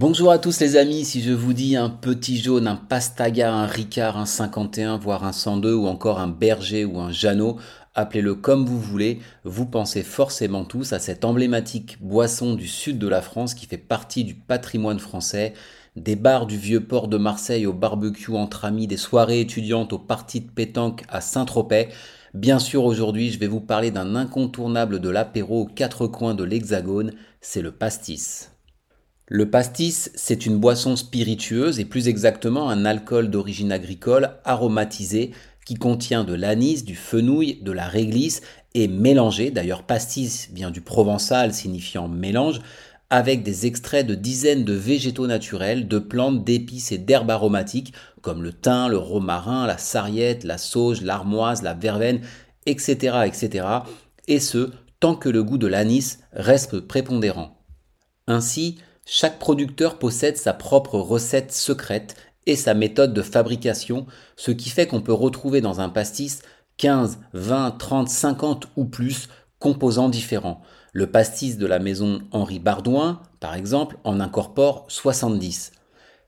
Bonjour à tous les amis, si je vous dis un petit jaune, un pastaga, un ricard, un 51, voire un 102 ou encore un berger ou un janot, appelez-le comme vous voulez, vous pensez forcément tous à cette emblématique boisson du sud de la France qui fait partie du patrimoine français, des bars du vieux port de Marseille au barbecue entre amis, des soirées étudiantes aux parties de pétanque à Saint-Tropez. Bien sûr, aujourd'hui, je vais vous parler d'un incontournable de l'apéro aux quatre coins de l'Hexagone, c'est le pastis. Le pastis, c'est une boisson spiritueuse et plus exactement un alcool d'origine agricole aromatisé qui contient de l'anis, du fenouil, de la réglisse et mélangé, d'ailleurs pastis vient du provençal signifiant mélange, avec des extraits de dizaines de végétaux naturels, de plantes, d'épices et d'herbes aromatiques comme le thym, le romarin, la sarriette, la sauge, l'armoise, la verveine, etc., etc. Et ce, tant que le goût de l'anis reste prépondérant. Ainsi, chaque producteur possède sa propre recette secrète et sa méthode de fabrication, ce qui fait qu'on peut retrouver dans un pastis 15, 20, 30, 50 ou plus composants différents. Le pastis de la maison Henri Bardouin, par exemple, en incorpore 70.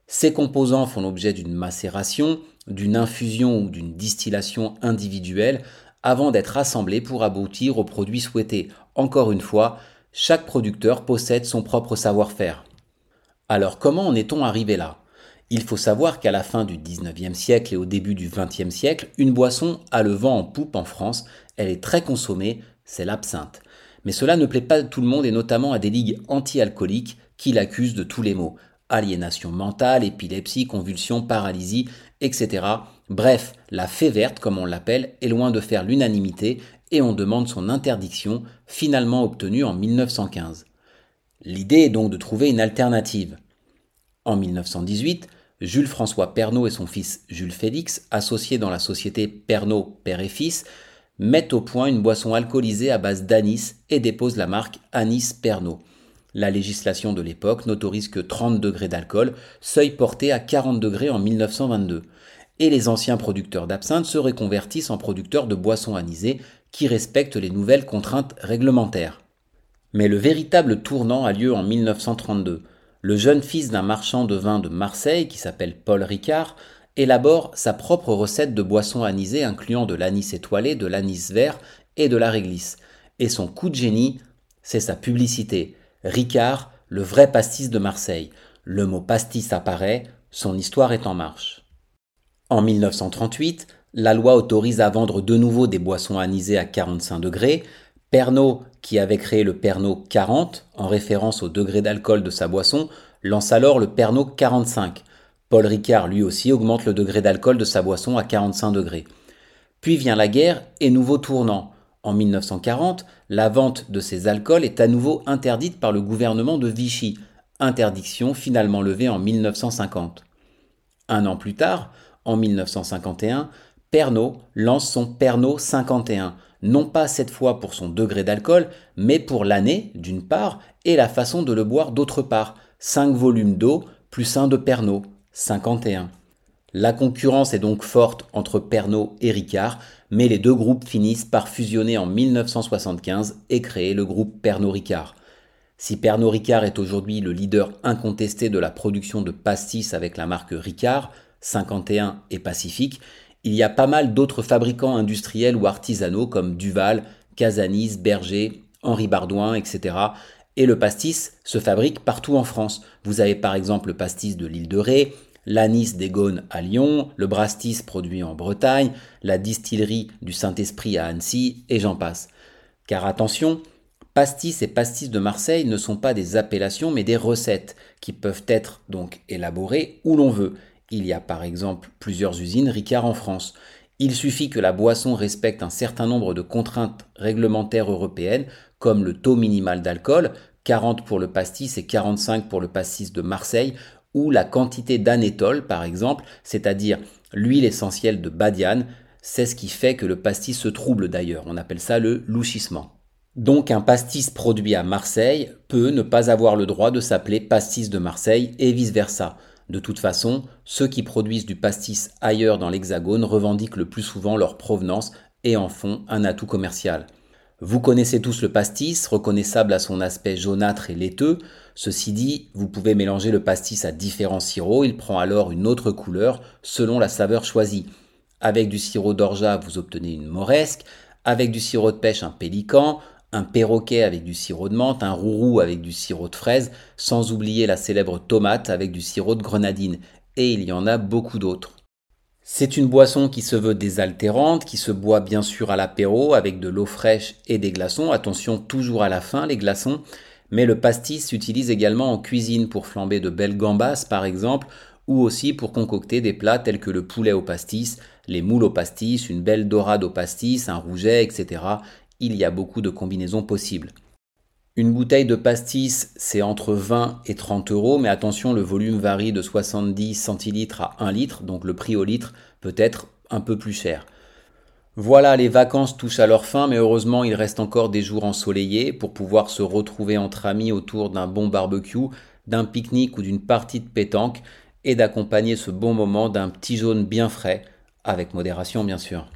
Ces composants font l'objet d'une macération, d'une infusion ou d'une distillation individuelle avant d'être assemblés pour aboutir au produit souhaité. Encore une fois, chaque producteur possède son propre savoir-faire. Alors comment en est-on arrivé là? Il faut savoir qu'à la fin du 19e siècle et au début du 20e siècle, une boisson a le vent en poupe en France, elle est très consommée, c'est l'absinthe. Mais cela ne plaît pas à tout le monde et notamment à des ligues anti-alcooliques qui l'accusent de tous les maux. Aliénation mentale, épilepsie, convulsions, paralysie, etc. Bref, la fée verte, comme on l'appelle, est loin de faire l'unanimité et on demande son interdiction, finalement obtenue en 1915. L'idée est donc de trouver une alternative. En 1918, Jules François Pernaud et son fils Jules Félix, associés dans la société Pernaud Père et Fils, mettent au point une boisson alcoolisée à base d'anis et déposent la marque Anis Pernod. La législation de l'époque n'autorise que 30 degrés d'alcool, seuil porté à 40 degrés en 1922. Et les anciens producteurs d'absinthe se reconvertissent en producteurs de boissons anisées qui respectent les nouvelles contraintes réglementaires. Mais le véritable tournant a lieu en 1932. Le jeune fils d'un marchand de vin de Marseille, qui s'appelle Paul Ricard, élabore sa propre recette de boisson anisée incluant de l'anis étoilé, de l'anis vert et de la réglisse. Et son coup de génie, c'est sa publicité. Ricard, le vrai pastis de Marseille. Le mot pastis apparaît, son histoire est en marche. En 1938, la loi autorise à vendre de nouveau des boissons anisées à 45 degrés, Pernod, qui avait créé le Pernod 40, en référence au degré d'alcool de sa boisson, lance alors le Pernod 45. Paul Ricard, lui aussi, augmente le degré d'alcool de sa boisson à 45 degrés. Puis vient la guerre et nouveau tournant. En 1940, la vente de ces alcools est à nouveau interdite par le gouvernement de Vichy, interdiction finalement levée en 1950. Un an plus tard, en 1951, Pernod lance son Pernod 51, non pas cette fois pour son degré d'alcool, mais pour l'année, d'une part, et la façon de le boire d'autre part. 5 volumes d'eau plus un de Pernod, 51. La concurrence est donc forte entre Pernod et Ricard, mais les deux groupes finissent par fusionner en 1975 et créer le groupe Pernod-Ricard. Si Pernod Ricard est aujourd'hui le leader incontesté de la production de pastis avec la marque Ricard, 51 et Pacifique, il y a pas mal d'autres fabricants industriels ou artisanaux comme Duval, Casanis, Berger, Henri Bardouin, etc. Et le pastis se fabrique partout en France. Vous avez par exemple le pastis de l'île de Ré, l'anis des Gaunes à Lyon, le brastis produit en Bretagne, la distillerie du Saint-Esprit à Annecy, et j'en passe. Car attention, pastis et pastis de Marseille ne sont pas des appellations mais des recettes qui peuvent être donc élaborées où l'on veut. Il y a par exemple plusieurs usines Ricard en France. Il suffit que la boisson respecte un certain nombre de contraintes réglementaires européennes, comme le taux minimal d'alcool, 40 pour le pastis et 45 pour le pastis de Marseille, ou la quantité d'anétol par exemple, c'est-à-dire l'huile essentielle de badiane, c'est ce qui fait que le pastis se trouble d'ailleurs, on appelle ça le louchissement. Donc un pastis produit à Marseille peut ne pas avoir le droit de s'appeler pastis de Marseille et vice-versa. De toute façon, ceux qui produisent du pastis ailleurs dans l'Hexagone revendiquent le plus souvent leur provenance et en font un atout commercial. Vous connaissez tous le pastis, reconnaissable à son aspect jaunâtre et laiteux. Ceci dit, vous pouvez mélanger le pastis à différents sirops, il prend alors une autre couleur selon la saveur choisie. Avec du sirop d'orgeat, vous obtenez une moresque, avec du sirop de pêche, un pélican, un perroquet avec du sirop de menthe, un rourou avec du sirop de fraise, sans oublier la célèbre tomate avec du sirop de grenadine. Et il y en a beaucoup d'autres. C'est une boisson qui se veut désaltérante, qui se boit bien sûr à l'apéro avec de l'eau fraîche et des glaçons. Attention toujours à la fin les glaçons. Mais le pastis s'utilise également en cuisine pour flamber de belles gambas par exemple, ou aussi pour concocter des plats tels que le poulet au pastis, les moules au pastis, une belle dorade au pastis, un rouget, etc. Il y a beaucoup de combinaisons possibles. Une bouteille de pastis, c'est entre 20 et 30 euros, mais attention, le volume varie de 70 centilitres à 1 litre, donc le prix au litre peut être un peu plus cher. Voilà, les vacances touchent à leur fin, mais heureusement, il reste encore des jours ensoleillés pour pouvoir se retrouver entre amis autour d'un bon barbecue, d'un pique-nique ou d'une partie de pétanque, et d'accompagner ce bon moment d'un petit jaune bien frais, avec modération bien sûr.